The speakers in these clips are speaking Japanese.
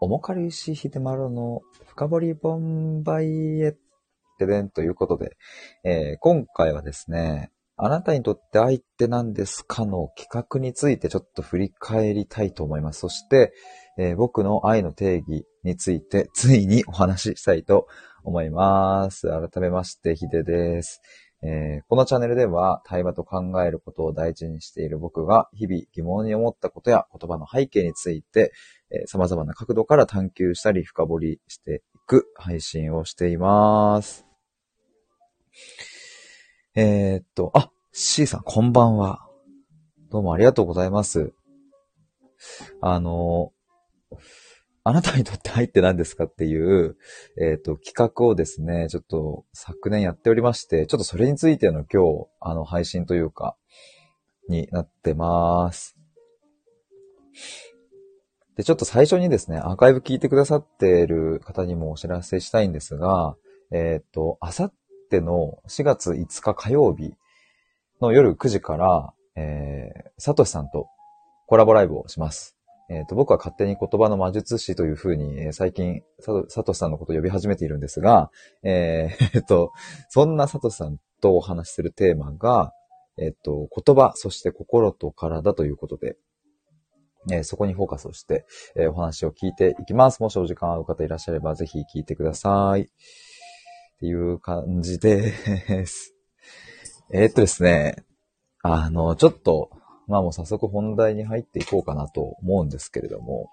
おもかりしひでまろの深掘りボンバイエってでんということで、えー今回はですね、あなたにとって愛って何ですかの企画についてちょっと振り返りたいと思います。そして、えー僕の愛の定義についてついにお話ししたいと思います。改めまして、ヒデです。えーこのチャンネルでは対話と考えることを大事にしている僕が日々疑問に思ったことや言葉の背景について、えー様々な角度から探求したり深掘りしていく配信をしています。えーっと、あ、C さんこんばんは。どうもありがとうございます。あの、あなたにとって愛って何ですかっていう、えっ、と、企画をですね、ちょっと昨年やっておりまして、ちょっとそれについての今日、あの、配信というか、になってます。で、ちょっと最初にですね、アーカイブ聞いてくださっている方にもお知らせしたいんですが、えっ、と、あさっての4月5日火曜日の夜9時から、えー、サトシさんとコラボライブをします。えっ、と、僕は勝手に言葉の魔術師というふうに、えー最近、サトサトシさんのことを呼び始めているんですが、えー えっと、そんなサトシさんとお話しするテーマが、えっと、言葉、そして心と体ということで、えそこにフォーカスをして、えお話を聞いていきます。もしお時間合う方いらっしゃれば、ぜひ聞いてください。っていう感じです。えっとですね、あの、ちょっと、まあもう早速本題に入っていこうかなと思うんですけれども、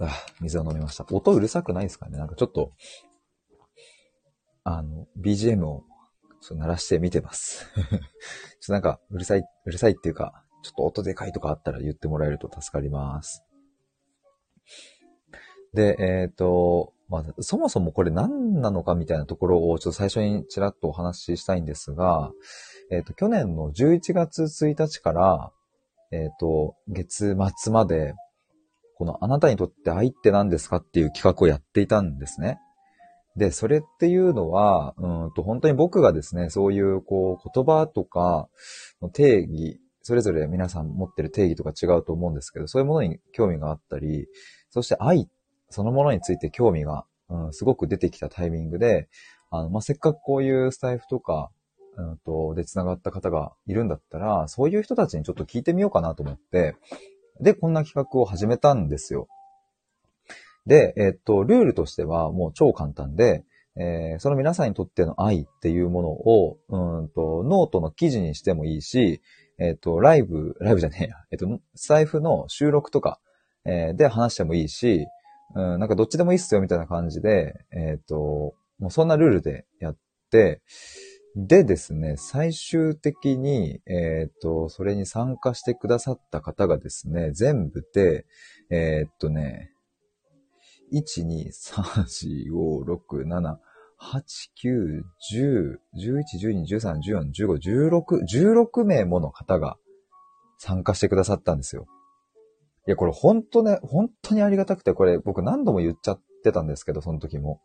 あ水を飲みました。音うるさくないですかね？なんかちょっと、あの、BGM を鳴らしてみてます。ちょっとなんか、うるさい、うるさいっていうか、ちょっと音でかいとかあったら言ってもらえると助かります。で、えっ、と、まあ、そもそもこれ何なのかみたいなところをちょっと最初にちらっとお話ししたいんですが、えっ、と、去年の11月1日から、えっ、と、月末まで、このあなたにとって愛って何ですかっていう企画をやっていたんですね。で、それっていうのは、うんと、本当に僕がですね、そういう、こう、言葉とかの定義、それぞれ皆さん持ってる定義とか違うと思うんですけど、そういうものに興味があったり、そして愛っそのものについて興味が、うん、すごく出てきたタイミングで、あの、まあ、せっかくこういうスタイフとか、うんと、で繋がった方がいるんだったら、そういう人たちにちょっと聞いてみようかなと思って、で、こんな企画を始めたんですよ。で、えっと、ルールとしてはもう超簡単で、えーその皆さんにとっての愛っていうものを、うんと、ノートの記事にしてもいいし、えっと、ライブ、ライブじゃねえや、えっと、スタイフの収録とか、えーで話してもいいし、うん、なんかどっちでもいいっすよみたいな感じで、えっ、と、もうそんなルールでやって、でですね、最終的に、えっ、と、それに参加してくださった方がですね、全部で、えっ、とね、1、2、3、4、5、6、7、8、9、10、11、12、13、14、15、16、16名もの方が参加してくださったんですよ。いや、これ本当ね、本当にありがたくて、これ僕何度も言っちゃってたんですけど、その時も。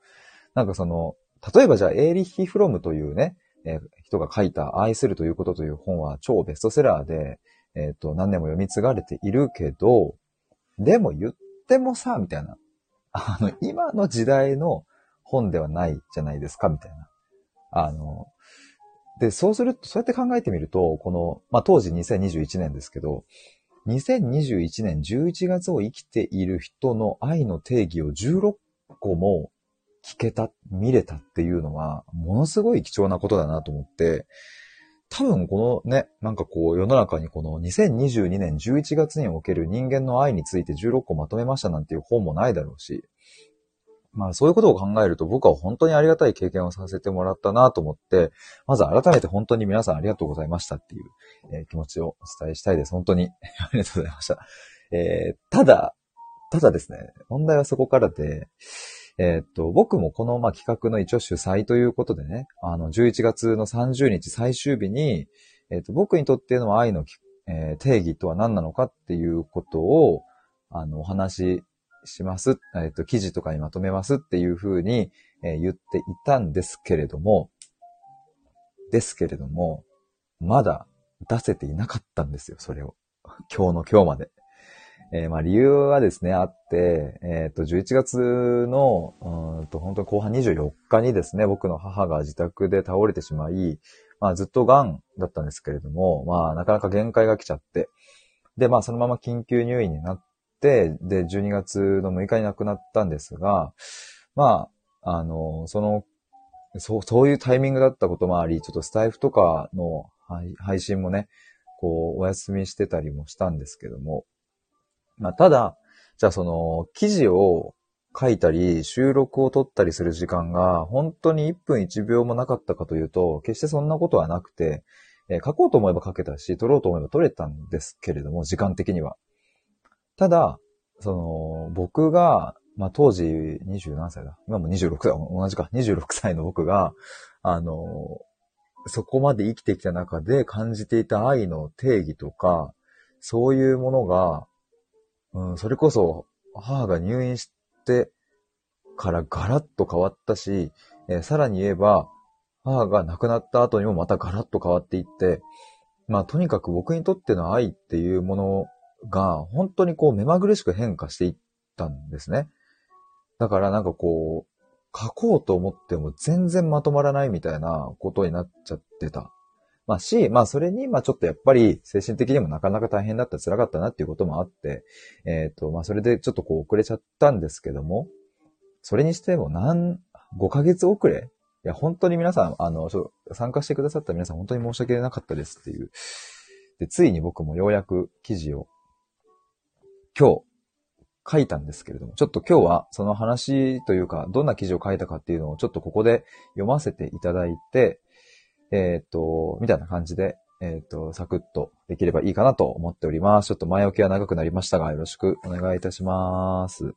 なんかその、例えばじゃあ、エーリッヒ・フロムというね、えー人が書いた愛するということという本は超ベストセラーで、えっ、と、何年も読み継がれているけど、でも言ってもさ、みたいな。あの、今の時代の本ではないじゃないですか、みたいな。あの、で、そうすると、そうやって考えてみると、この、まあ、当時2021年ですけど、2021年11月を生きている人の愛の定義を16個も聞けた、見れたっていうのは、ものすごい貴重なことだなと思って、多分このね、なんかこう世の中にこの2022年11月における人間の愛について16個まとめましたなんていう本もないだろうし、まあそういうことを考えると僕は本当にありがたい経験をさせてもらったなと思って、まず改めて本当に皆さんありがとうございましたっていう、えー気持ちをお伝えしたいです。本当に ありがとうございました。えーただ、ただですね、問題はそこからで、えーっと、僕もこの、まあ、企画の一応主催ということでね、あの、11月の30日最終日に、えーっと、僕にとっての愛の、えー定義とは何なのかっていうことを、あの、お話します。えっと、記事とかにまとめますっていうふうに、えー言っていたんですけれども、ですけれども、まだ出せていなかったんですよ、それを。今日の今日まで。えー、まあ理由はですね、あって、えっ、ー、と、11月の、うんと、本当に後半24日にですね、僕の母が自宅で倒れてしまい、まあずっと癌だったんですけれども、まあなかなか限界が来ちゃって、で、まあそのまま緊急入院になっ、で、12月の6日に亡くなったんですが、まあ、あの、その、そう、そういうタイミングだったこともあり、ちょっとスタイフとかの配信もね、こう、お休みしてたりもしたんですけども、まあ、ただ、じゃあその、記事を書いたり、収録を撮ったりする時間が、本当に1分1秒もなかったかというと、決してそんなことはなくて、えー、書こうと思えば書けたし、撮ろうと思えば撮れたんですけれども、時間的には。ただ、その、僕が、まあ、当時20何歳だ。今も26歳、同じか、26歳の僕が、あの、そこまで生きてきた中で感じていた愛の定義とか、そういうものが、うん、それこそ母が入院してからガラッと変わったし、えー、さらに言えば、母が亡くなった後にもまたガラッと変わっていって、まあとにかく僕にとっての愛っていうものが本当にこう目まぐるしく変化していったんですね。だからなんかこう、書こうと思っても全然まとまらないみたいなことになっちゃってた。まあし、まあそれに、まあちょっとやっぱり精神的にもなかなか大変だった、辛かったなっていうこともあって、えっ、ー、と、まあそれでちょっとこう遅れちゃったんですけども、それにしても何、5ヶ月遅れ？いや、本当に皆さん、あの、参加してくださった皆さん本当に申し訳なかったですっていう。で、ついに僕もようやく記事を今日書いたんですけれども、ちょっと今日はその話というか、どんな記事を書いたかっていうのをちょっとここで読ませていただいて、えっ、と、みたいな感じで、えっ、と、サクッとできればいいかなと思っております。ちょっと前置きは長くなりましたが、よろしくお願いいたします。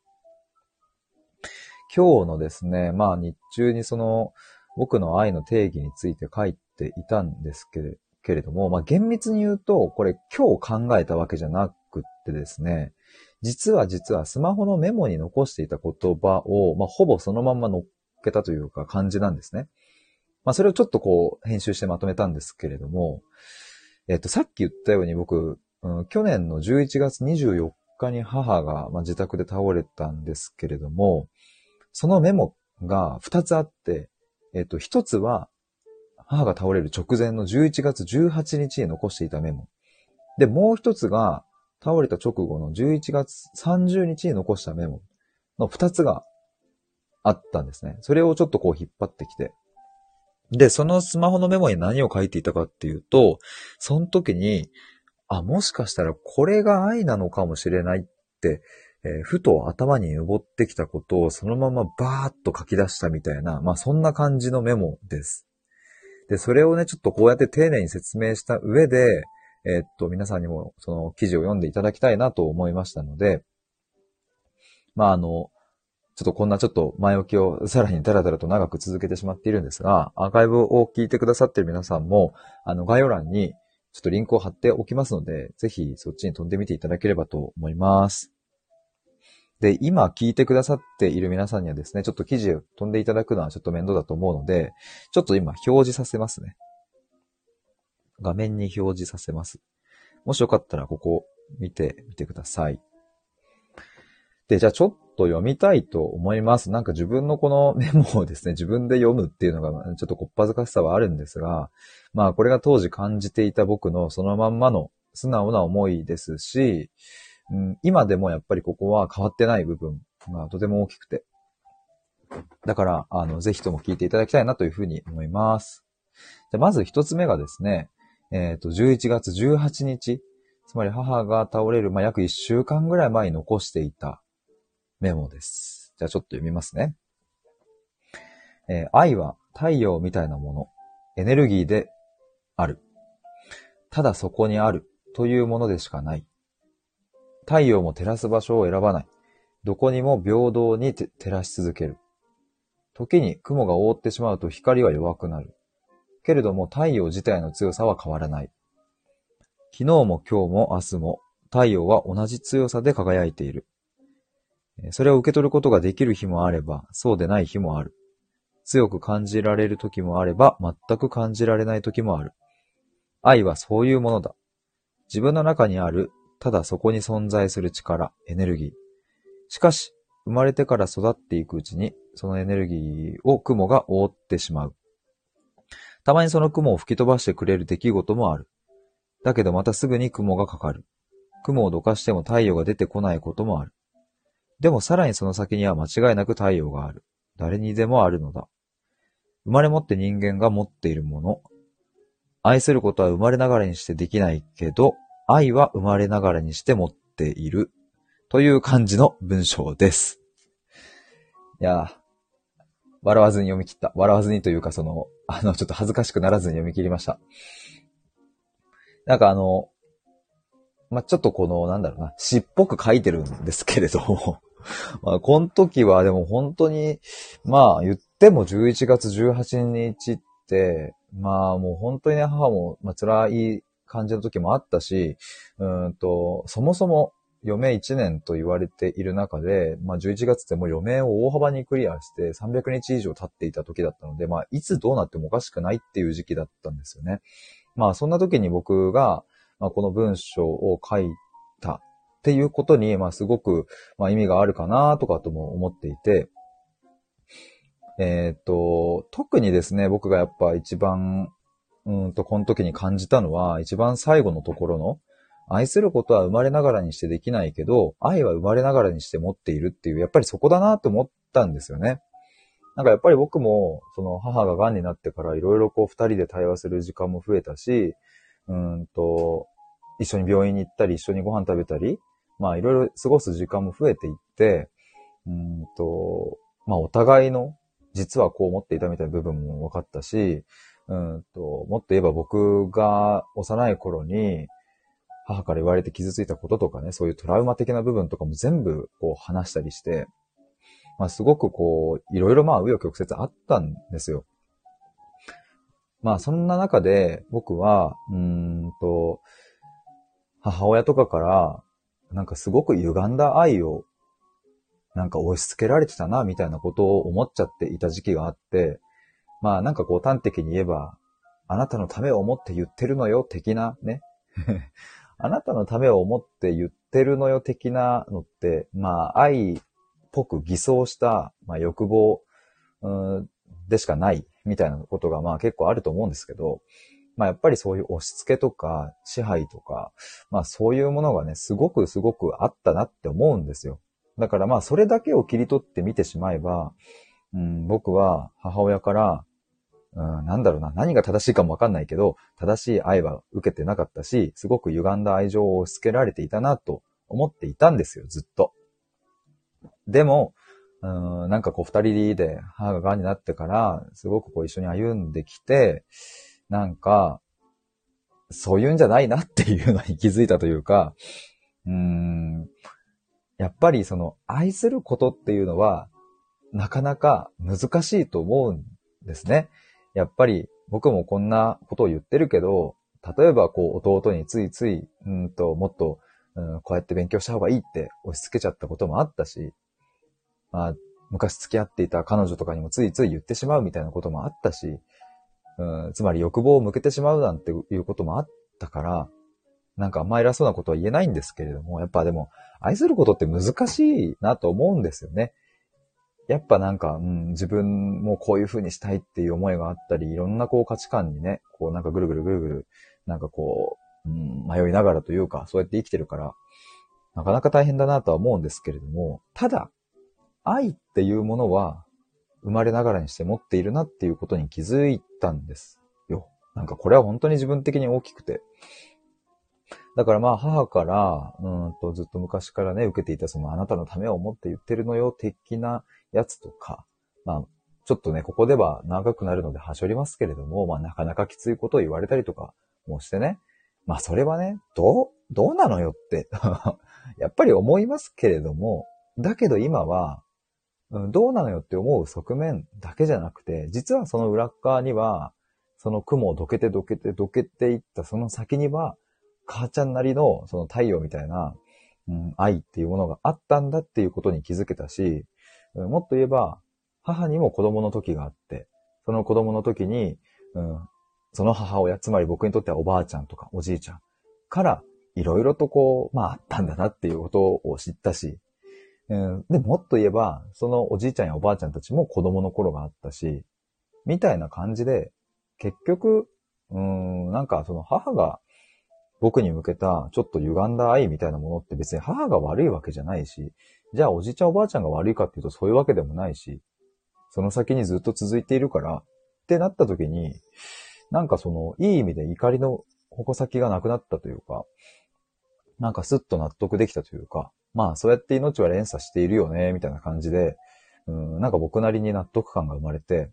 今日のですね、まあ日中にその、僕の愛の定義について書いていたんですけれけれども、まあ厳密に言うと、これ今日考えたわけじゃなくってですね、実は実はスマホのメモに残していた言葉を、まあほぼそのまま乗っけたというか感じなんですね。まあ、それをちょっとこう、編集してまとめたんですけれども、えっと、さっき言ったように僕、うん、去年の11月24日に母が、まあ、自宅で倒れたんですけれども、そのメモが2つあって、えっと、1つは、母が倒れる直前の11月18日に残していたメモ。で、もう1つが、倒れた直後の11月30日に残したメモの2つがあったんですね。それをちょっとこう引っ張ってきて、で、そのスマホのメモに何を書いていたかっていうと、その時に、あ、もしかしたらこれが愛なのかもしれないって、えー、ふと頭に登ってきたことをそのままバーッと書き出したみたいな、まあそんな感じのメモです。で、それをね、ちょっとこうやって丁寧に説明した上で、え、っと、皆さんにもその記事を読んでいただきたいなと思いましたので、まああの、ちょっとこんなちょっと前置きをさらにダラダラと長く続けてしまっているんですが、アーカイブを聞いてくださっている皆さんも、あの概要欄にちょっとリンクを貼っておきますので、ぜひそっちに飛んでみていただければと思います。で、今聞いてくださっている皆さんにはですね、ちょっと記事を飛んでいただくのはちょっと面倒だと思うので、ちょっと今表示させますね。画面に表示させます。もしよかったらここ見てみてください。で、じゃあちょっと読みたいと思います。なんか自分のこの メモをですね、自分で読むっていうのがちょっとこっぱずかしさはあるんですが、まあこれが当時感じていた僕のそのまんまの素直な思いですし、うん、今でもやっぱりここは変わってない部分がとても大きくて。だから、あの、ぜひとも聞いていただきたいなというふうに思います。じゃまず一つ目がですね、えっ、ー、と、11月18日、つまり母が倒れる、まあ、約1週間ぐらい前に残していたメモです。じゃあちょっと読みますね。えー、愛は太陽みたいなもの、エネルギーである。ただそこにあるというものでしかない。太陽も照らす場所を選ばない。どこにも平等に照らし続ける。時に雲が覆ってしまうと光は弱くなる。けれども太陽自体の強さは変わらない。昨日も今日も明日も太陽は同じ強さで輝いている。それを受け取ることができる日もあれば、そうでない日もある。強く感じられる時もあれば、全く感じられない時もある。愛はそういうものだ。自分の中にあるただそこに存在する力、エネルギー。しかし、生まれてから育っていくうちに、そのエネルギーを雲が覆ってしまう。たまにその雲を吹き飛ばしてくれる出来事もある。だけどまたすぐに雲がかかる。雲をどかしても太陽が出てこないこともある。でもさらにその先には間違いなく太陽がある。誰にでもあるのだ。生まれ持って人間が持っているもの。愛することは生まれながらにしてできないけど、愛は生まれながらにして持っている。という感じの文章です。いや笑わずに読み切った。笑わずにというか、その、あの、ちょっと恥ずかしくならずに読み切りました。なんかあの、まあ、ちょっとこの、なんだろうな、詩っぽく書いてるんですけれども まあ、この時はでも本当に、まあ、言っても11月18日って、まあ、もう本当にね、母も、まあ、辛い感じの時もあったし、うんと、そもそも余命1年と言われている中で、まあ、11月ってもう余命を大幅にクリアして300日以上経っていた時だったので、まあ、いつどうなってもおかしくないっていう時期だったんですよね。まあ、そんな時に僕が、まあ、この文章を書いたっていうことに、まあ、すごく、まあ、意味があるかなとかとも思っていて、えっ、ー、と、特にですね、僕がやっぱ一番、うんと、この時に感じたのは、一番最後のところの、愛することは生まれながらにしてできないけど、愛は生まれながらにして持っているっていう、やっぱりそこだなと思ったんですよね。なんかやっぱり僕も、その母が癌になってからいろいろこう二人で対話する時間も増えたし、うんと、一緒に病院に行ったり、一緒にご飯食べたり、まあいろいろ過ごす時間も増えていって、うんと、まあお互いの、実はこう思っていたみたいな部分も分かったし、うんと、もっと言えば僕が幼い頃に、母から言われて傷ついたこととかね、そういうトラウマ的な部分とかも全部こう話したりして、まあすごくこう、いろいろまあ紆余曲折あったんですよ。まあそんな中で僕は、うんと、母親とかから、なんかすごく歪んだ愛を、なんか押し付けられてたな、みたいなことを思っちゃっていた時期があって、まあなんかこう端的に言えば、あなたのためを思って言ってるのよ、的なね。あなたのためを思って言ってるのよ的なのって、まあ、愛っぽく偽装した、まあ、欲望、でしかないみたいなことが、まあ結構あると思うんですけど、まあやっぱりそういう押し付けとか支配とか、まあそういうものがね、すごくすごくあったなって思うんですよ。だからまあそれだけを切り取ってみてしまえば、うん、僕は母親から、うん、なんだろうな、何が正しいかもわかんないけど、正しい愛は受けてなかったし、すごく歪んだ愛情を押し付けられていたなと思っていたんですよ、ずっと。でも、うん、なんかこう二人で母が癌になってから、すごくこう一緒に歩んできて、なんか、そういうんじゃないなっていうのに気づいたというか、うーん、やっぱりその愛することっていうのは、なかなか難しいと思うんですね。やっぱり僕もこんなことを言ってるけど、例えばこう弟についつい、うんと、もっと、うん、こうやって勉強した方がいいって押し付けちゃったこともあったし、まあ、昔付き合っていた彼女とかにもついつい言ってしまうみたいなこともあったし、うん、つまり欲望を向けてしまうなんていうこともあったから、なんかあんま偉そうなことは言えないんですけれども、やっぱでも、愛することって難しいなと思うんですよね。やっぱなんか、うん、自分もこういう風にしたいっていう思いがあったり、いろんなこう価値観にね、こうなんかぐるぐるぐるぐる、なんかこう、うん、迷いながらというか、そうやって生きてるから、なかなか大変だなとは思うんですけれども、ただ、愛っていうものは、生まれながらにして持っているなっていうことに気づいたんですよ。なんかこれは本当に自分的に大きくて。だからまあ母から、うんとずっと昔からね、受けていたそのあなたのためを思って言ってるのよ的なやつとか、まあ、ちょっとね、ここでは長くなるのではしょりますけれども、まあ、なかなかきついことを言われたりとかもしてね、まあ、それはね、どう、どうなのよって やっぱり思いますけれども、だけど今は、どうなのよって思う側面だけじゃなくて、実はその裏側には、その雲をどけてどけてどけていったその先には、母ちゃんなりのその太陽みたいな、うん、愛っていうものがあったんだっていうことに気づけたし、うんもっと言えば、母にも子供の時があって、その子供の時に、うん、その母親、つまり僕にとってはおばあちゃんとかおじいちゃんからいろいろとこう、まああったんだなっていうことを知ったし、うん、で、もっと言えば、そのおじいちゃんやおばあちゃんたちも子供の頃があったし、みたいな感じで、結局、うん、なんかその母が僕に向けたちょっと歪んだ愛みたいなものって別に母が悪いわけじゃないし、じゃあおじいちゃんおばあちゃんが悪いかっていうとそういうわけでもないし、その先にずっと続いているから、ってなった時に、なんかその、いい意味で怒りの矛先がなくなったというか、なんかスッと納得できたというか、まあそうやって命は連鎖しているよね、みたいな感じで、うん、なんか僕なりに納得感が生まれて、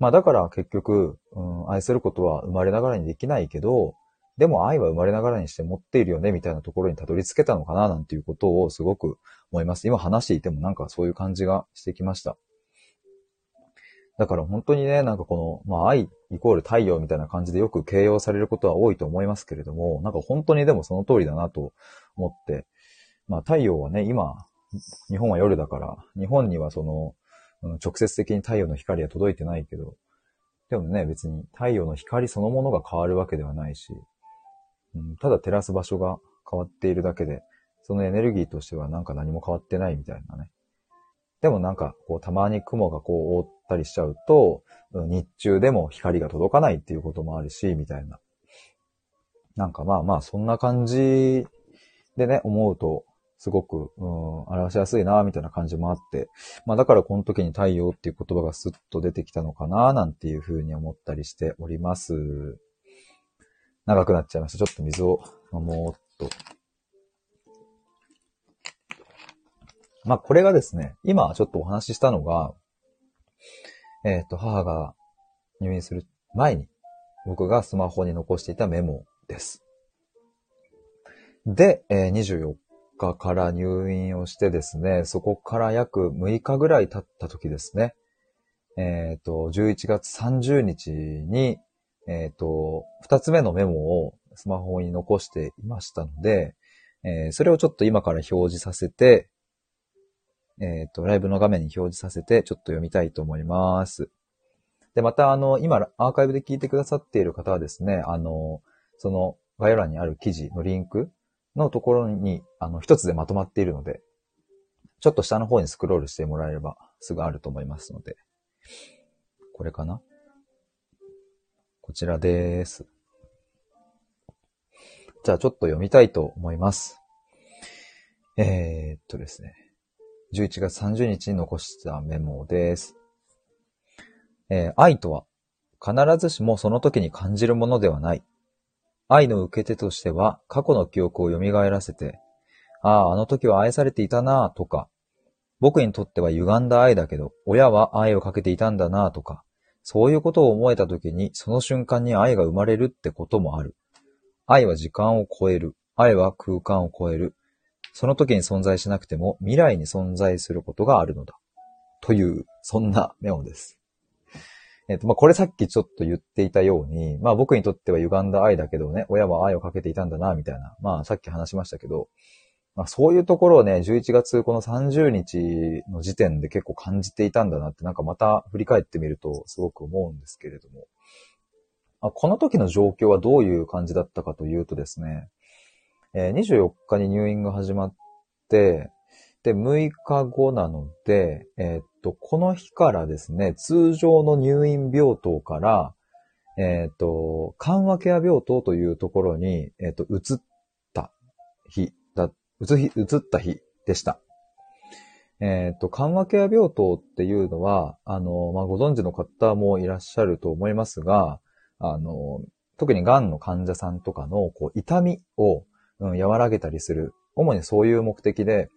まあだから結局、うん、愛することは生まれながらにできないけど、でも愛は生まれながらにして持っているよね、みたいなところにたどり着けたのかな、なんていうことをすごく思います。今話していてもなんかそういう感じがしてきました。だから本当にね、なんかこの、まあ愛イコール太陽みたいな感じでよく形容されることは多いと思いますけれども、なんか本当にでもその通りだなと思って、まあ太陽はね、今、日本は夜だから、日本にはその、直接的に太陽の光は届いてないけど、でもね、別に太陽の光そのものが変わるわけではないし、ただ照らす場所が変わっているだけで、そのエネルギーとしてはなんか何も変わってないみたいなね。でもなんか、こう、たまに雲がこう覆ったりしちゃうと、日中でも光が届かないっていうこともあるし、みたいな。なんかまあまあ、そんな感じでね、思うと、すごく、うん、表しやすいな、みたいな感じもあって、まあだからこの時に太陽っていう言葉がスッと出てきたのかな、なんていうふうに思ったりしております。長くなっちゃいました。ちょっと水を飲もうっと。まあこれがですね、今ちょっとお話ししたのが、えっ、ー、と、母が入院する前に僕がスマホに残していたメモです。で、えー、24日から入院をしてですね、そこから約6日ぐらい経った時ですね。えっ、ー、と、11月30日に、えっ、ー、と、2つ目のメモをスマホに残していましたので、えー、それをちょっと今から表示させて、えっ、と、ライブの画面に表示させて、ちょっと読みたいと思います。で、また、あの、今、アーカイブで聞いてくださっている方はですね、あの、その概要欄にある記事のリンクのところに、あの、一つでまとまっているので、ちょっと下の方にスクロールしてもらえればすぐあると思いますので、これかな？こちらです。じゃあちょっと読みたいと思います。えー、っとですね。11月30日に残したメモです。えー、愛とは必ずしもその時に感じるものではない。愛の受け手としては過去の記憶を蘇らせて、ああ、あの時は愛されていたなぁとか、僕にとっては歪んだ愛だけど、親は愛をかけていたんだなぁとか、そういうことを思えた時に、その瞬間に愛が生まれるってこともある。愛は時間を超える。愛は空間を超える。その時に存在しなくても未来に存在することがあるのだ。という、そんなメモです。えっ、と、まあ、これさっきちょっと言っていたように、まあ、僕にとっては歪んだ愛だけどね、親は愛をかけていたんだな、みたいな。まあ、さっき話しましたけど、まあ、そういうところをね、11月この30日の時点で結構感じていたんだなって、なんかまた振り返ってみるとすごく思うんですけれども。あこの時の状況はどういう感じだったかというとですね、えー、24日に入院が始まって、で、6日後なので、えー、っと、この日からですね、通常の入院病棟から、えー、っと、緩和ケア病棟というところに、え、っと、移った日だ、移移った日でした。えっと、緩和ケア病棟っていうのは、あの、まあ、ご存知の方もいらっしゃると思いますが、あの、特に癌の患者さんとかの、こう、痛みを、うん、和らげたりする。主にそういう目的で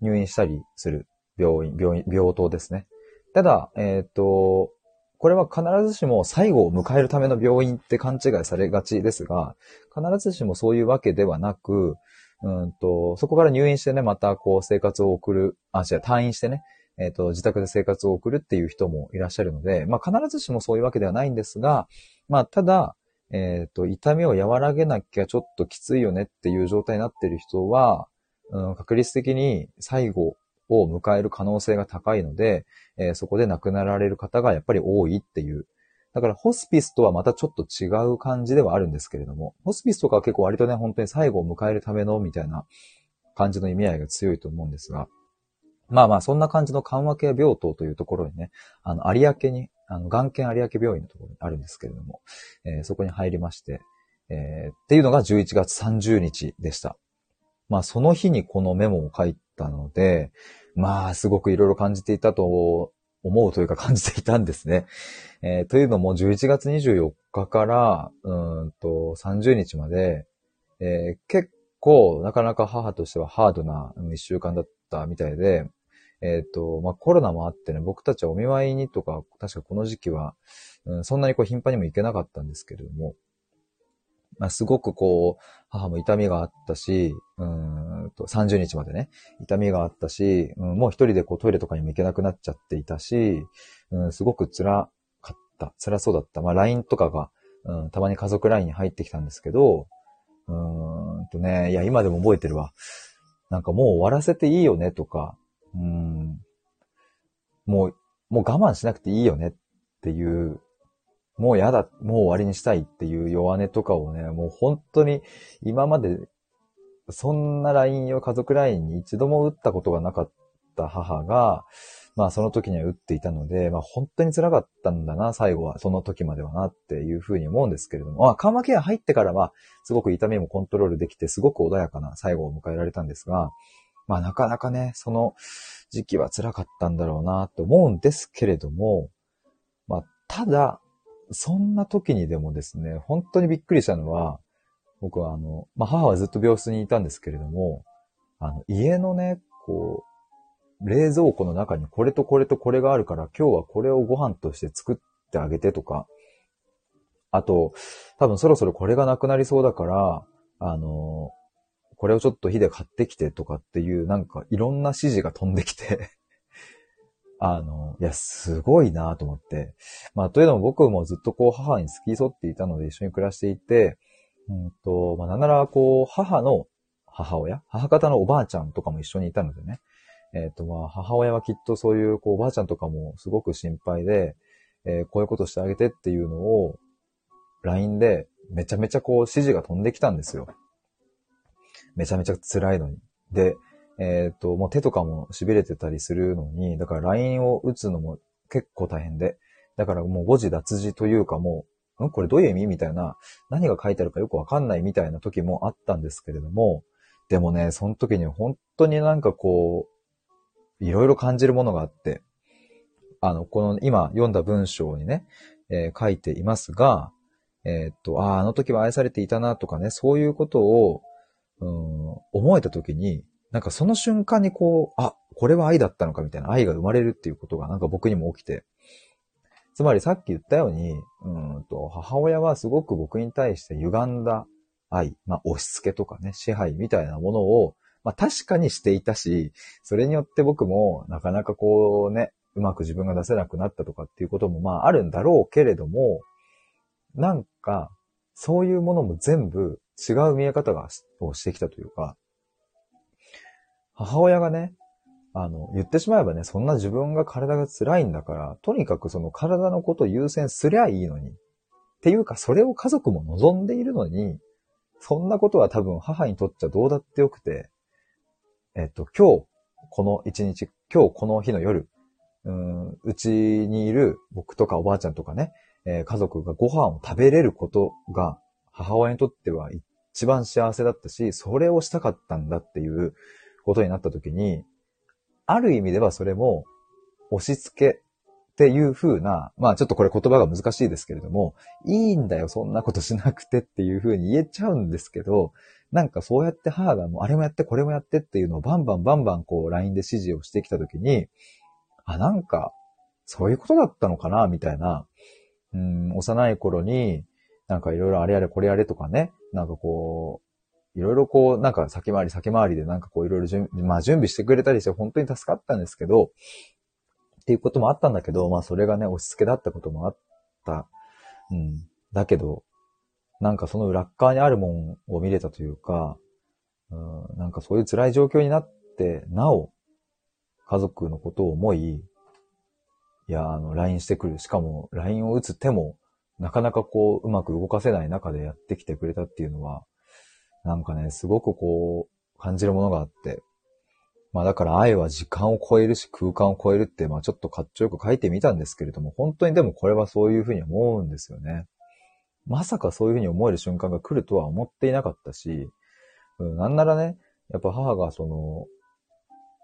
入院したりする病院、病院、病棟ですね。ただ、えっ、ー、と、これは必ずしも最後を迎えるための病院って勘違いされがちですが、必ずしもそういうわけではなく、うんと、そこから入院してね、またこう生活を送る、あ、違う、退院してね、えっ、ー、と、自宅で生活を送るっていう人もいらっしゃるので、まあ必ずしもそういうわけではないんですが、まあただ、えっ、ー、と、痛みを和らげなきゃちょっときついよねっていう状態になっている人は、うん、確率的に最後を迎える可能性が高いので、えー、そこで亡くなられる方がやっぱり多いっていう、だからホスピスとはまたちょっと違う感じではあるんですけれども、ホスピスとかは結構割とね、本当に最後を迎えるためのみたいな感じの意味合いが強いと思うんですが、まあまあ、そんな感じの緩和系病棟というところにね、あの、有明に、あの、眼検有明病院のところにあるんですけれども、えー、そこに入りまして、えー、っていうのが11月30日でした。まあ、その日にこのメモを書いたので、まあ、すごくいろいろ感じていたと思うというか感じていたんですね。えー、というのも11月24日からうんと30日まで、えー、結構なかなか母としてはハードな一週間だったみたいで、えっ、ー、と、まあ、コロナもあってね、僕たちはお見舞いにとか、確かこの時期は、うん、そんなにこう頻繁にも行けなかったんですけれども、まあ、すごくこう、母も痛みがあったし、うんと、30日までね、痛みがあったし、うん、もう一人でこうトイレとかにも行けなくなっちゃっていたし、うん、すごく辛かった、辛そうだった。まあ、LINE とかが、うん、たまに家族 LINE に入ってきたんですけど、うんとね、いや、今でも覚えてるわ。なんかもう終わらせていいよねとか、うん、もう、もう我慢しなくていいよねっていうもうやだ、もう終わりにしたいっていう弱音とかをね、もう本当に今までそんな LINE を家族 LINE に一度も打ったことがなかった母が、まあその時には打っていたので、まあ本当に辛かったんだな、最後は、その時まではなっていうふうに思うんですけれども、まあ緩和ケア入ってからは、すごく痛みもコントロールできて、すごく穏やかな最後を迎えられたんですが、まあなかなかね、その時期は辛かったんだろうなと思うんですけれども、まあただ、そんな時にでもですね、本当にびっくりしたのは、僕はあの、まあ、母はずっと病室にいたんですけれども、あの、家のね、こう、冷蔵庫の中にこれとこれとこれがあるから、今日はこれをご飯として作ってあげてとか、あと、多分そろそろこれがなくなりそうだから、あの、これをちょっと火で買ってきてとかっていう、なんかいろんな指示が飛んできてあの、いや、すごいなと思って。まあ、というのも僕もずっとこう母に付き添っていたので一緒に暮らしていて、うんと、まあ、なんならこう母の母親、母方のおばあちゃんとかも一緒にいたのでね。えっ、ー、と、まあ、母親はきっとそういう、こう、おばあちゃんとかもすごく心配で、えー、こういうことしてあげてっていうのを、LINE でめちゃめちゃこう指示が飛んできたんですよ。めちゃめちゃ辛いのに。で、えっ、ー、と、もう手とかも痺れてたりするのに、だから LINE を打つのも結構大変で、だからもう誤字脱字というかもう、ん？これどういう意味？みたいな、何が書いてあるかよくわかんないみたいな時もあったんですけれども、でもね、その時に本当になんかこう、いろいろ感じるものがあって、あの、この今読んだ文章にね、えー、書いていますが、えー、っと、ああ、あの時は愛されていたなとかね、そういうことを、うん、思えた時に、なんかその瞬間にこう、あ、これは愛だったのかみたいな愛が生まれるっていうことがなんか僕にも起きて。つまりさっき言ったように、うんと、母親はすごく僕に対して歪んだ愛、まあ押し付けとかね、支配みたいなものを、まあ確かにしていたし、それによって僕もなかなかこうね、うまく自分が出せなくなったとかっていうこともまああるんだろうけれども、なんか、そういうものも全部違う見え方が、をしてきたというか、母親がね、あの、言ってしまえばね、そんな自分が体が辛いんだから、とにかくその体のことを優先すりゃいいのに。っていうか、それを家族も望んでいるのに、そんなことは多分母にとっちゃどうだってよくて、えっと、今日、この一日、今日この日の夜、う、ちにいる僕とかおばあちゃんとかね、えー、家族がご飯を食べれることが、母親にとっては一番幸せだったし、それをしたかったんだっていう、ことになった時に、ある意味ではそれも押し付けっていう風な、まあちょっとこれ言葉が難しいですけれども、いいんだよ、そんなことしなくてっていう風に言えちゃうんですけど、なんかそうやって母がもうあれもやってこれもやってっていうのをバンバンバンバンこう LINE で指示をしてきた時に、あ、なんかそういうことだったのかなみたいな、うん、幼い頃になんかいろいろあれやれこれやれとかね、なんかこう、いろいろこう、なんか先回り先回りでなんかこういろいろ準備、まあ準備してくれたりして本当に助かったんですけど、っていうこともあったんだけど、まあそれがね、押し付けだったこともあった。うん。だけど、なんかその裏側にあるもんを見れたというか、うん、なんかそういう辛い状況になって、なお、家族のことを思い、いや、あの、LINE してくる。しかも、LINE を打つ手も、なかなかこう、うまく動かせない中でやってきてくれたっていうのは、なんかね、すごくこう、感じるものがあって、まあだから愛は時間を超えるし空間を超えるって、まあちょっとかっちょよく書いてみたんですけれども、本当にでもこれはそういうふうに思うんですよね。まさかそういうふうに思える瞬間が来るとは思っていなかったし、うん、なんならね、やっぱ母がその、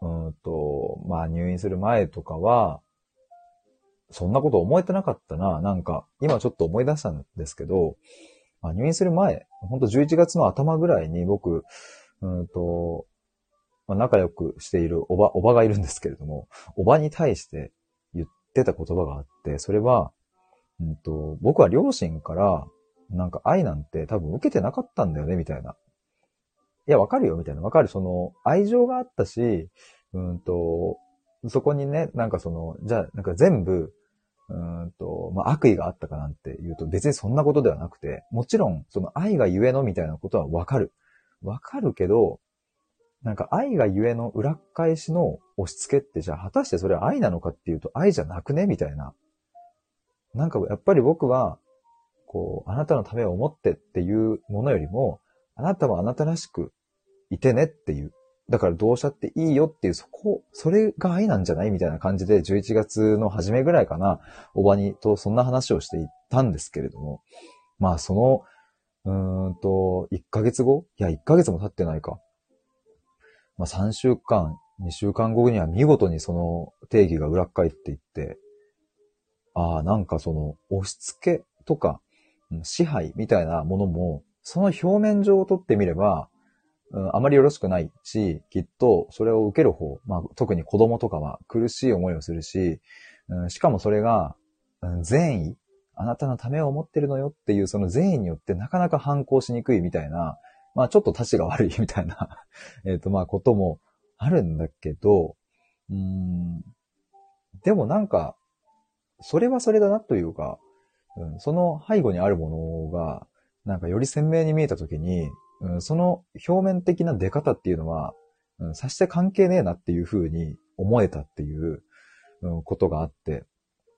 うんと、まあ入院する前とかは、そんなこと思えてなかったな。なんか、今ちょっと思い出したんですけど、まあ、入院する前、ほんと11月の頭ぐらいに僕、うんと、まあ、仲良くしているおば、おばがいるんですけれども、おばに対して言ってた言葉があって、それは、うんと、僕は両親から、なんか愛なんて多分受けてなかったんだよね、みたいな。いや、わかるよ、みたいな。わかる。その、愛情があったし、うんと、そこにね、なんかその、じゃあ、なんか全部、うんと、まあ、悪意があったかなんて言うと別にそんなことではなくて、もちろん、その愛がゆえのみたいなことはわかる。わかるけど、なんか愛がゆえの裏返しの押し付けってじゃあ果たしてそれは愛なのかっていうと愛じゃなくねみたいな。なんかやっぱり僕は、こう、あなたのためを思ってっていうものよりも、あなたはあなたらしくいてねっていう。だからどうしたっていいよっていう、そこ、それが愛なんじゃないみたいな感じで、11月の初めぐらいかな、おばにとそんな話をしていたんですけれども、まあその、うーんと、1ヶ月後いや、1ヶ月も経ってないか。まあ3週間、2週間後には見事にその定義が裏返っていって、ああ、なんかその押し付けとか支配みたいなものも、その表面上を取ってみれば、うん、あまりよろしくないし、きっとそれを受ける方、まあ、特に子供とかは苦しい思いをするし、うん、しかもそれが、うん、善意、あなたのためを思ってるのよっていうその善意によってなかなか反抗しにくいみたいな、まあちょっと立ちが悪いみたいな えっとまあこともあるんだけど、うん、でもなんか、それはそれだなというか、うん、その背後にあるものが、なんかより鮮明に見えたときに、うん、その表面的な出方っていうのは、うん、さして関係ねえなっていう風に思えたっていう、うん、ことがあって、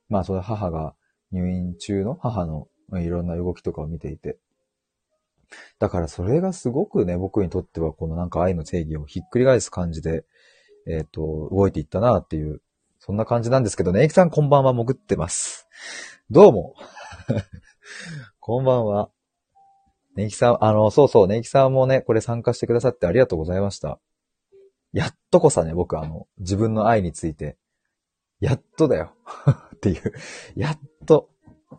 まあそれ母が入院中の母のいろんな動きとかを見ていて、だからそれがすごくね、僕にとってはこのなんか愛の定義をひっくり返す感じで、えっ、ー、と、動いていったなっていう、そんな感じなんですけどね、エイキさんこんばんは潜ってます。どうも。こんばんは。ネイキさん、あの、そうそう、ネイキさんもね、これ参加してくださってありがとうございました。やっとこさね、僕あの、自分の愛について、やっとだよ っていう、やっと、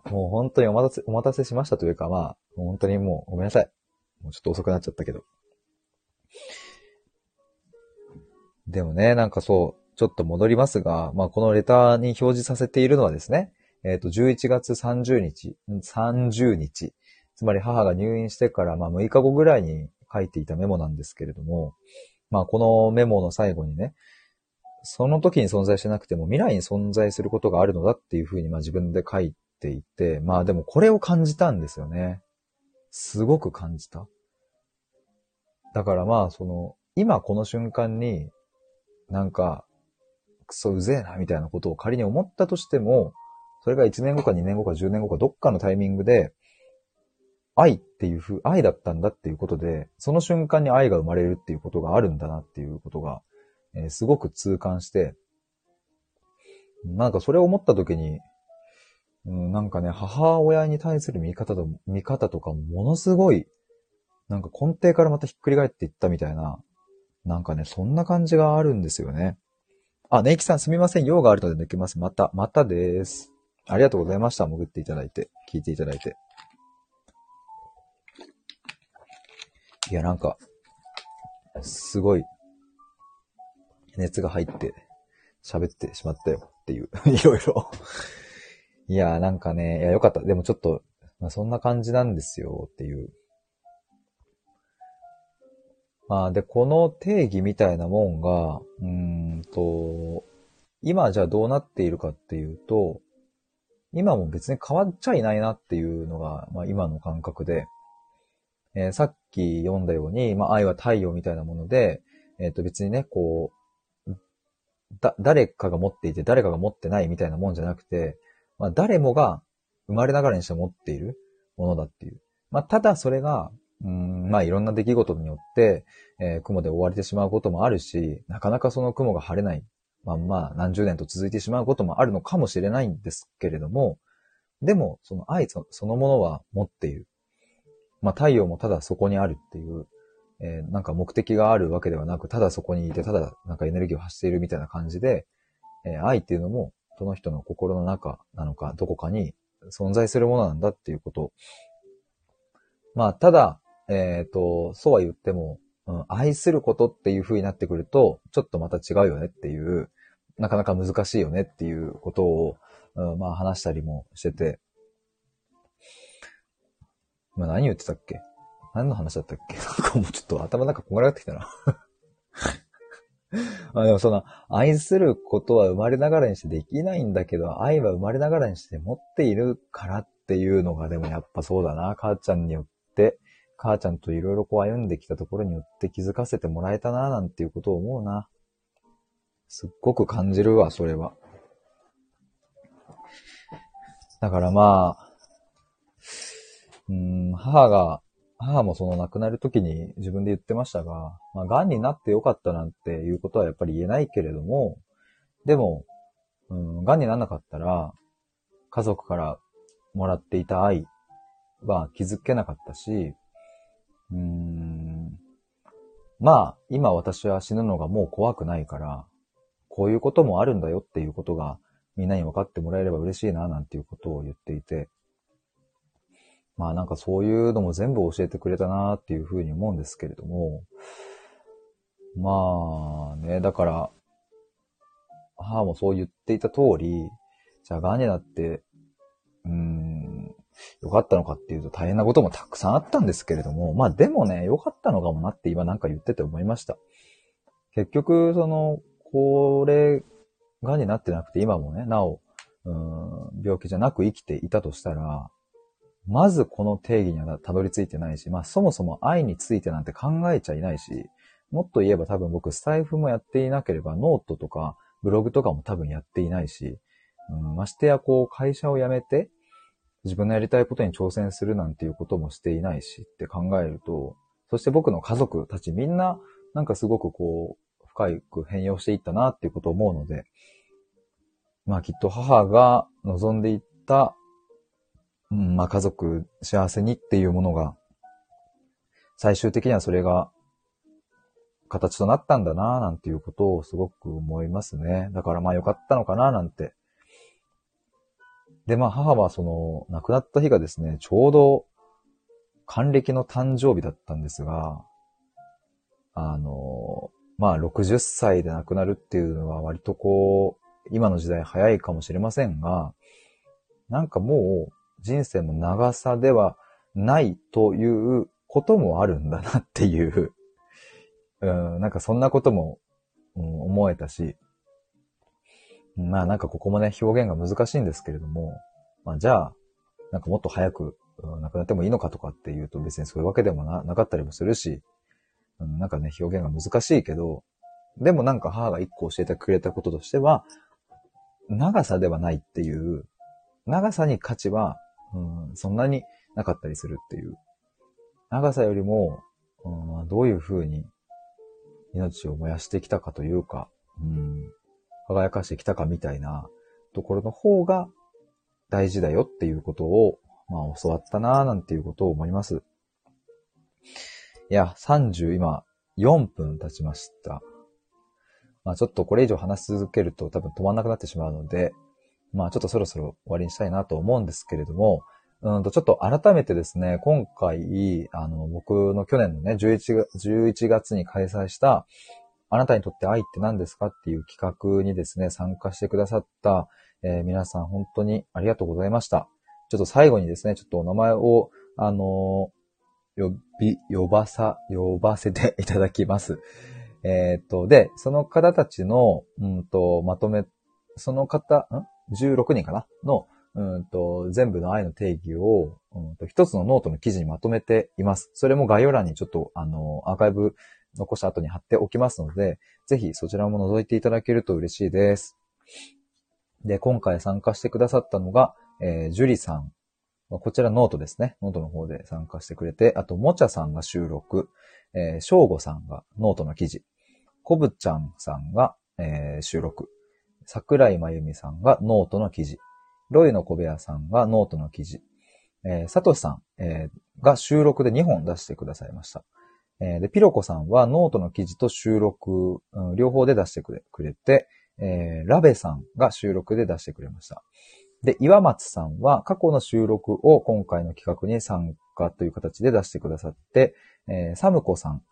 もう本当にお待たせ、お待たせしましたというか、まあ、本当にもうごめんなさい。もうちょっと遅くなっちゃったけど。でもね、なんかそう、ちょっと戻りますが、まあこのレターに表示させているのはですね、えっ、ー、と、11月30日、30日つまり母が入院してからまあ6日後ぐらいに書いていたメモなんですけれども、まあこのメモの最後にね、その時に存在してなくても未来に存在することがあるのだっていうふうにまあ自分で書いていて、まあでもこれを感じたんですよね。すごく感じた。だからまあその、今この瞬間になんか、クソうぜえなみたいなことを仮に思ったとしても、それが1年後か2年後か10年後かどっかのタイミングで、愛っていうふう、愛だったんだっていうことで、その瞬間に愛が生まれるっていうことがあるんだなっていうことが、えー、すごく痛感して、なんかそれを思った時に、うん、なんかね、母親に対する見方と、見方とかものすごい、なんか根底からまたひっくり返っていったみたいな、なんかね、そんな感じがあるんですよね。あ、ネイキさんすみません。用があるので抜けます。また、またです。ありがとうございました。潜っていただいて、聞いていただいて。いや、なんか、すごい、熱が入って、喋ってしまったよっていう、いろいろ。いや、なんかね、いや、よかった。でもちょっと、まあ、そんな感じなんですよっていう。まあ、で、この定義みたいなもんが、うんと、今じゃあどうなっているかっていうと、今も別に変わっちゃいないなっていうのが、まあ今の感覚で、えー、さっき読んだように、まあ、愛は太陽みたいなもので、えっ、ー、と別にね、こう、だ、誰かが持っていて誰かが持ってないみたいなもんじゃなくて、まあ、誰もが生まれながらにして持っているものだっていう。まあ、ただそれが、うん、まあいろんな出来事によって、えー、雲で覆われてしまうこともあるし、なかなかその雲が晴れないまんま何十年と続いてしまうこともあるのかもしれないんですけれども、でも、その愛そのものは持っている。まあ太陽もただそこにあるっていう、えー、なんか目的があるわけではなく、ただそこにいて、ただなんかエネルギーを発しているみたいな感じで、えー、愛っていうのも、その人の心の中なのか、どこかに存在するものなんだっていうこと。まあ、ただ、えっ、ー、と、そうは言っても、うん、愛することっていう風になってくると、ちょっとまた違うよねっていう、なかなか難しいよねっていうことを、うん、まあ話したりもしてて、まあ何言ってたっけ？何の話だったっけ？なんかもうちょっと頭の中こんがらがってきたな あでもその、愛することは生まれながらにしてできないんだけど、愛は生まれながらにして持っているからっていうのが、でもやっぱそうだな、母ちゃんによって、母ちゃんといろいろこう歩んできたところによって気づかせてもらえたな、なんていうことを思うな。すっごく感じるわ、それは。だからまあ、うん、母が母もその亡くなる時に自分で言ってましたが、まあ、癌になってよかったなんていうことはやっぱり言えないけれども、でも、うん、癌にならなかったら、家族からもらっていた愛は気づけなかったし、うーん、まあ、今私は死ぬのがもう怖くないから、こういうこともあるんだよっていうことがみんなに分かってもらえれば嬉しいななんていうことを言っていて、まあなんかそういうのも全部教えてくれたなっていうふうに思うんですけれども、まあね、だから、母もそう言っていた通り、じゃあ癌になって、うーん、よかったのかっていうと大変なこともたくさんあったんですけれども、まあでもね、よかったのかもなって今なんか言ってて思いました。結局、その、これ、癌になってなくて今もね、なお、うん、病気じゃなく生きていたとしたら、まずこの定義にはたどり着いてないし、まあそもそも愛についてなんて考えちゃいないし、もっと言えば多分僕スタイフもやっていなければノートとかブログとかも多分やっていないし、うん、ましてやこう会社を辞めて自分のやりたいことに挑戦するなんていうこともしていないしって考えると、そして僕の家族たちみんななんかすごくこう深く変容していったなっていうことを思うので、まあきっと母が望んでいったうん、まあ家族幸せにっていうものが、最終的にはそれが形となったんだなぁなんていうことをすごく思いますね。だからまあ良かったのかなぁなんて。で、まあ母はその亡くなった日がですね、ちょうど還暦の誕生日だったんですが、あの、まあ60歳で亡くなるっていうのは割とこう、今の時代早いかもしれませんが、なんかもう人生の長さではないということもあるんだなっていう、うん、なんかそんなことも、うん、思えたし、まあなんかここもね、表現が難しいんですけれども、まあじゃあ、なんかもっと早く、うん、亡くなってもいいのかとかっていうと別にそういうわけでもななかったりもするし、うん、なんかね、表現が難しいけど、でもなんか母が一個教えてくれたこととしては、長さではないっていう、長さに価値はうん、そんなになかったりするっていう。長さよりも、うん、どういう風に命を燃やしてきたかというか、うん、輝かしてきたかみたいなところの方が大事だよっていうことを、まあ教わったなぁなんていうことを思います。いや、30今4分経ちました。まあちょっとこれ以上話し続けると多分止まんなくなってしまうので、まあちょっとそろそろ終わりにしたいなと思うんですけれども、うんとちょっと改めてですね、今回、あの、僕の去年のね、11月 ,11 月に開催した、あなたにとって愛って何ですかっていう企画にですね、参加してくださった、えー、皆さん本当にありがとうございました。ちょっと最後にですね、ちょっとお名前を、あのー、呼び、呼ばさ、呼ばせて いただきます。えっ、と、で、その方たちの、うんと、まとめ、その方、ん？16人かな？の、うんと、全部の愛の定義を、んと、一つのノートの記事にまとめています。それも概要欄にちょっと、あの、アーカイブ残した後に貼っておきますので、ぜひそちらも覗いていただけると嬉しいです。で、今回参加してくださったのが、えー、ジュリさん。こちらノートですね。ノートの方で参加してくれて、あと、もちゃさんが収録、えー、しょうごさんがノートの記事、こぶちゃんさんが、えー、収録、桜井まゆみさんがノートの記事、ロイの小部屋さんがノートの記事、えー、さとしさん、えー、が収録で2本出してくださいました。えー、で、ピロコさんはノートの記事と収録、うん、両方で出してくれくれて、えー、ラベさんが収録で出してくれました。で、岩松さんは過去の収録を今回の企画に参加という形で出してくださって、えー、サムコさん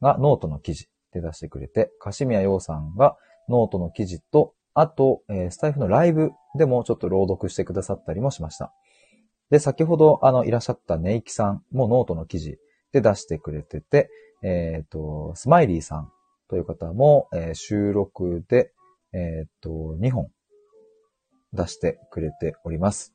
がノートの記事で出してくれて、カシミヤヨウさんがノートの記事と、あと、え、スタイフのライブでもちょっと朗読してくださったりもしました。で、先ほど、あの、いらっしゃったネイキさんもノートの記事で出してくれてて、えっ、ー、と、スマイリーさんという方も、えー、収録で、えっ、ー、と、2本出してくれております。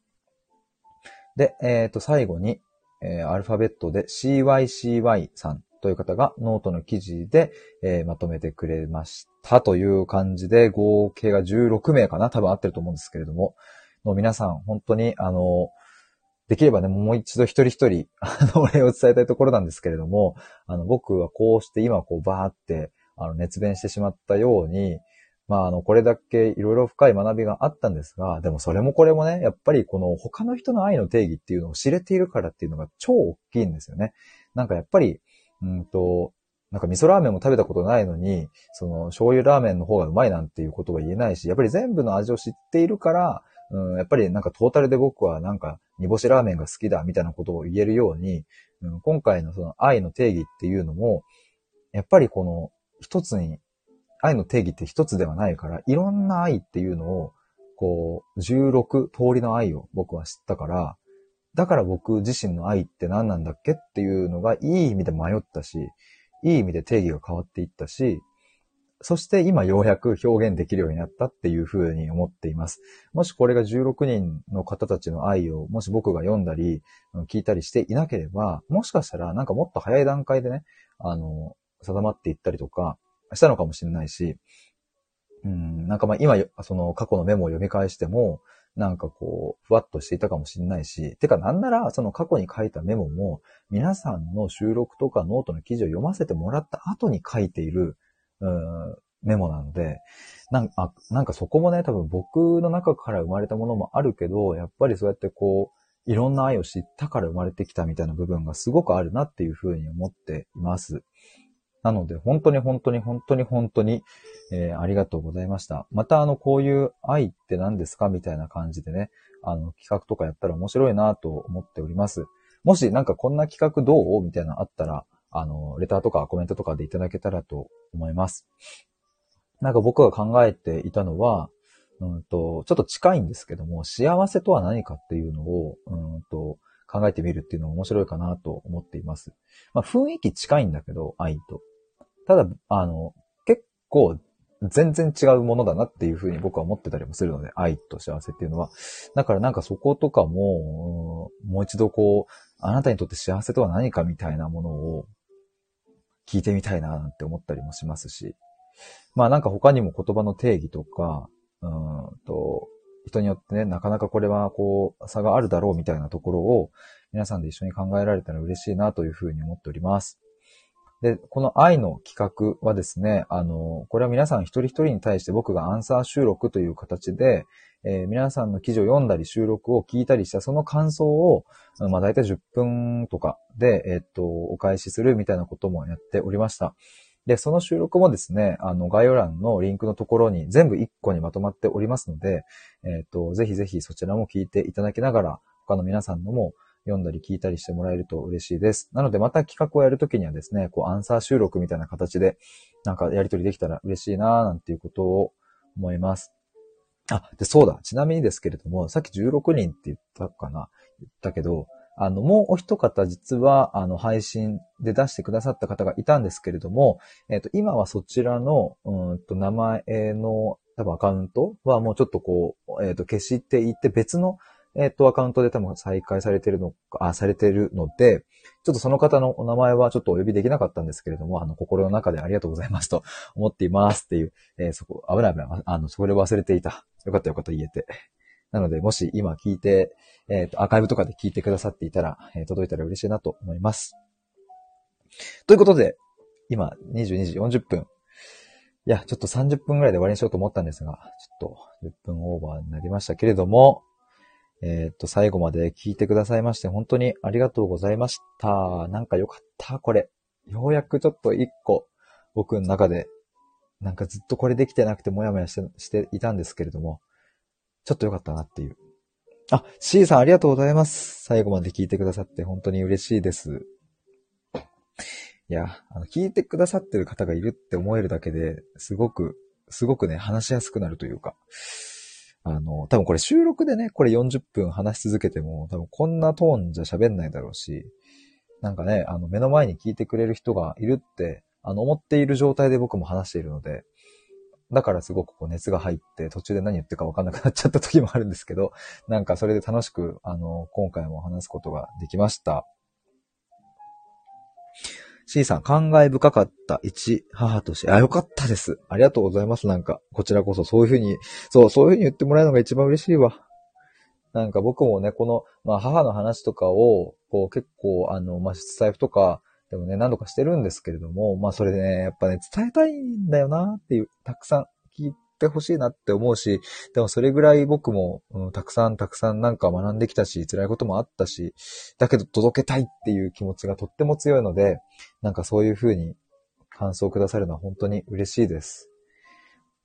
で、えっ、と、最後に、えアルファベットで CYCY さんという方がノートの記事で、えまとめてくれました。という感じで、合計が16名かな。多分合ってると思うんですけれども、の皆さん、本当に、あの、できればね、もう一度一人一人、あの、お礼を伝えたいところなんですけれども、あの、僕はこうして今こうバーって、あの、熱弁してしまったように、まあ、あの、これだけいろいろ深い学びがあったんですが、でもそれもこれもね、やっぱりこの他の人の愛の定義っていうのを知れているからっていうのが超大きいんですよね。なんかやっぱり、うんと、なんか味噌ラーメンも食べたことないのに、その醤油ラーメンの方がうまいなんていうことは言えないし、やっぱり全部の味を知っているから、うん、やっぱりなんかトータルで僕はなんか煮干しラーメンが好きだみたいなことを言えるように、うん、今回のその愛の定義っていうのも、やっぱりこの一つに、愛の定義って一つではないから、いろんな愛っていうのを、こう、16通りの愛を僕は知ったから、だから僕自身の愛って何なんだっけっていうのがいい意味で迷ったし、いい意味で定義が変わっていったし、そして今ようやく表現できるようになったっていうふうに思っています。もしこれが16人の方たちの愛を、もし僕が読んだり、聞いたりしていなければ、もしかしたらなんかもっと早い段階でね、あの、定まっていったりとか、したのかもしれないし、うん、なんかまあ今、その過去のメモを読み返しても、なんかこう、ふわっとしていたかもしれないし、てかなんなら、その過去に書いたメモも、皆さんの収録とかノートの記事を読ませてもらった後に書いている、うんメモなので、なんか、なんかそこもね、多分僕の中から生まれたものもあるけど、やっぱりそうやってこう、いろんな愛を知ったから生まれてきたみたいな部分がすごくあるなっていうふうに思っています。なので、本当に本当に本当に本当に、えー、ありがとうございました。また、あの、こういう愛って何ですかみたいな感じでね、あの、企画とかやったら面白いなと思っております。もしなんかこんな企画どうみたいなのあったら、あの、レターとかコメントとかでいただけたらと思います。なんか僕が考えていたのは、うんと、ちょっと近いんですけども、幸せとは何かっていうのを、うんと、考えてみるっていうのも面白いかなと思っています。まあ、雰囲気近いんだけど、愛と。ただ、あの、結構全然違うものだなっていうふうに僕は思ってたりもするので、愛と幸せっていうのは。だからなんかそことかも、もう一度こう、あなたにとって幸せとは何かみたいなものを聞いてみたいななんて思ったりもしますし。まあなんか他にも言葉の定義とか、うんと、人によってね、なかなかこれはこう、差があるだろうみたいなところを皆さんで一緒に考えられたら嬉しいなというふうに思っております。で、この愛の企画はですね、あの、これは皆さん一人一人に対して僕がアンサー収録という形で、えー、皆さんの記事を読んだり収録を聞いたりしたその感想を、あのまあ大体10分とかで、えー、っと、お返しするみたいなこともやっておりました。で、その収録もですね、あの、概要欄のリンクのところに全部1個にまとまっておりますので、えっ、と、ぜひぜひそちらも聞いていただきながら、他の皆さんのも読んだり聞いたりしてもらえると嬉しいです。なのでまた企画をやるときにはですね、こうアンサー収録みたいな形でなんかやり取りできたら嬉しいなーなんていうことを思います。あ、で、そうだ。ちなみにですけれども、さっき16人って言ったかな？言ったけど、あの、もうお一方実は、あの、配信で出してくださった方がいたんですけれども、えっ、ー、と、今はそちらの、うんと、名前の多分アカウントはもうちょっとこう、えっ、ー、と、消していって別のえっ、と、アカウントで多分再開されてるのか、あ、されてるので、ちょっとその方のお名前はちょっとお呼びできなかったんですけれども、あの、心の中でありがとうございますと思っていますっていう、えー、そこ、危ない危ない、あの、それ忘れていた。よかったよかった言えて。なので、もし今聞いて、えっ、と、アーカイブとかで聞いてくださっていたら、えー届いたら嬉しいなと思います。ということで、今、22時40分。いや、ちょっと30分ぐらいで終わりにしようと思ったんですが、ちょっと10分オーバーになりましたけれども、えっ、と、最後まで聞いてくださいまして、本当にありがとうございました。なんかよかった、これ。ようやくちょっと一個、僕の中で、なんかずっとこれできてなくてもやもやしてしていたんですけれども、ちょっとよかったなっていう。あ、C さんありがとうございます。最後まで聞いてくださって本当に嬉しいです。いや、あの、聞いてくださってる方がいるって思えるだけで、すごく、すごくね、話しやすくなるというか、あの、多分これ収録でね、これ40分話し続けても、多分こんなトーンじゃ喋んないだろうし、なんかね、あの、目の前に聞いてくれる人がいるって、あの、思っている状態で僕も話しているので、だからすごくこう熱が入って途中で何言ってるか分かんなくなっちゃった時もあるんですけど、なんかそれで楽しく、あの、今回も話すことができました。C さん、感慨深かった。一、母として。あ、よかったです。ありがとうございます。なんか、こちらこそそういうふうに、そう、そういうふうに言ってもらえるのが一番嬉しいわ。なんか僕もね、この、まあ母の話とかを、こう結構、あの、まあ、スタイフとか、でもね、何度かしてるんですけれども、まあそれでね、やっぱね、伝えたいんだよなっていう、たくさん聞いてほしいなって思うし、でもそれぐらい僕も、うん、たくさんたくさんなんか学んできたし、辛いこともあったし、だけど届けたいっていう気持ちがとっても強いので、なんかそういう風に感想をくださるのは本当に嬉しいです。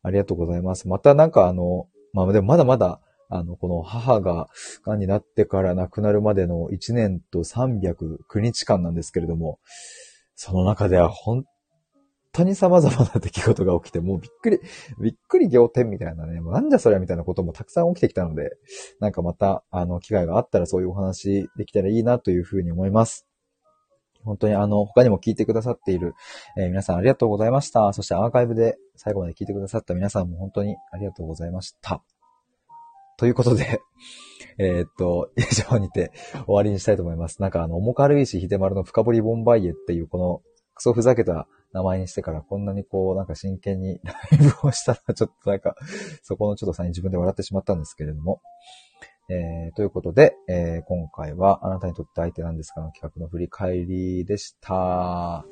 ありがとうございます。またなんかあの、まあでもまだまだ、あの、この母が癌になってから亡くなるまでの1年と309日間なんですけれども、その中では本当に様々な出来事が起きて、もうびっくり、びっくり仰天みたいなね、もうなんじゃそりゃみたいなこともたくさん起きてきたので、なんかまた、あの、機会があったらそういうお話できたらいいなというふうに思います。本当にあの、他にも聞いてくださっている、えー皆さんありがとうございました。そしてアーカイブで最後まで聞いてくださった皆さんも本当にありがとうございました。ということで、えーっと、以上にて終わりにしたいと思います。なんかあの、重軽石秀丸の深掘りボンバイエっていうこのクソふざけた名前にしてからこんなにこう、なんか真剣に ライブをしたらちょっとなんか、そこのちょっとさに自分で笑ってしまったんですけれども。えー、ということで、えー今回はあなたにとって相手なんですかの企画の振り返りでした。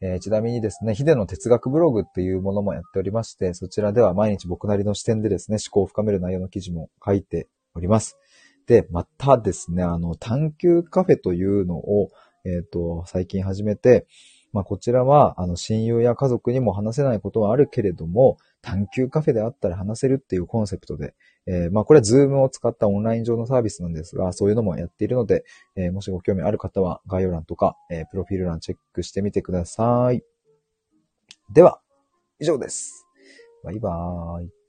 えーちなみにですね、ヒデの哲学ブログっていうものもやっておりまして、そちらでは毎日僕なりの視点でですね、思考を深める内容の記事も書いております。で、またですね、あの、探求カフェというのを、えっ、と、最近始めて、まあ、こちらは、あの、親友や家族にも話せないことはあるけれども、探求カフェであったら話せるっていうコンセプトで、えーまあ、これは Zoom を使ったオンライン上のサービスなんですが、そういうのもやっているので、えーもしご興味ある方は概要欄とか、えープロフィール欄チェックしてみてください。では、以上です。バイバーイ。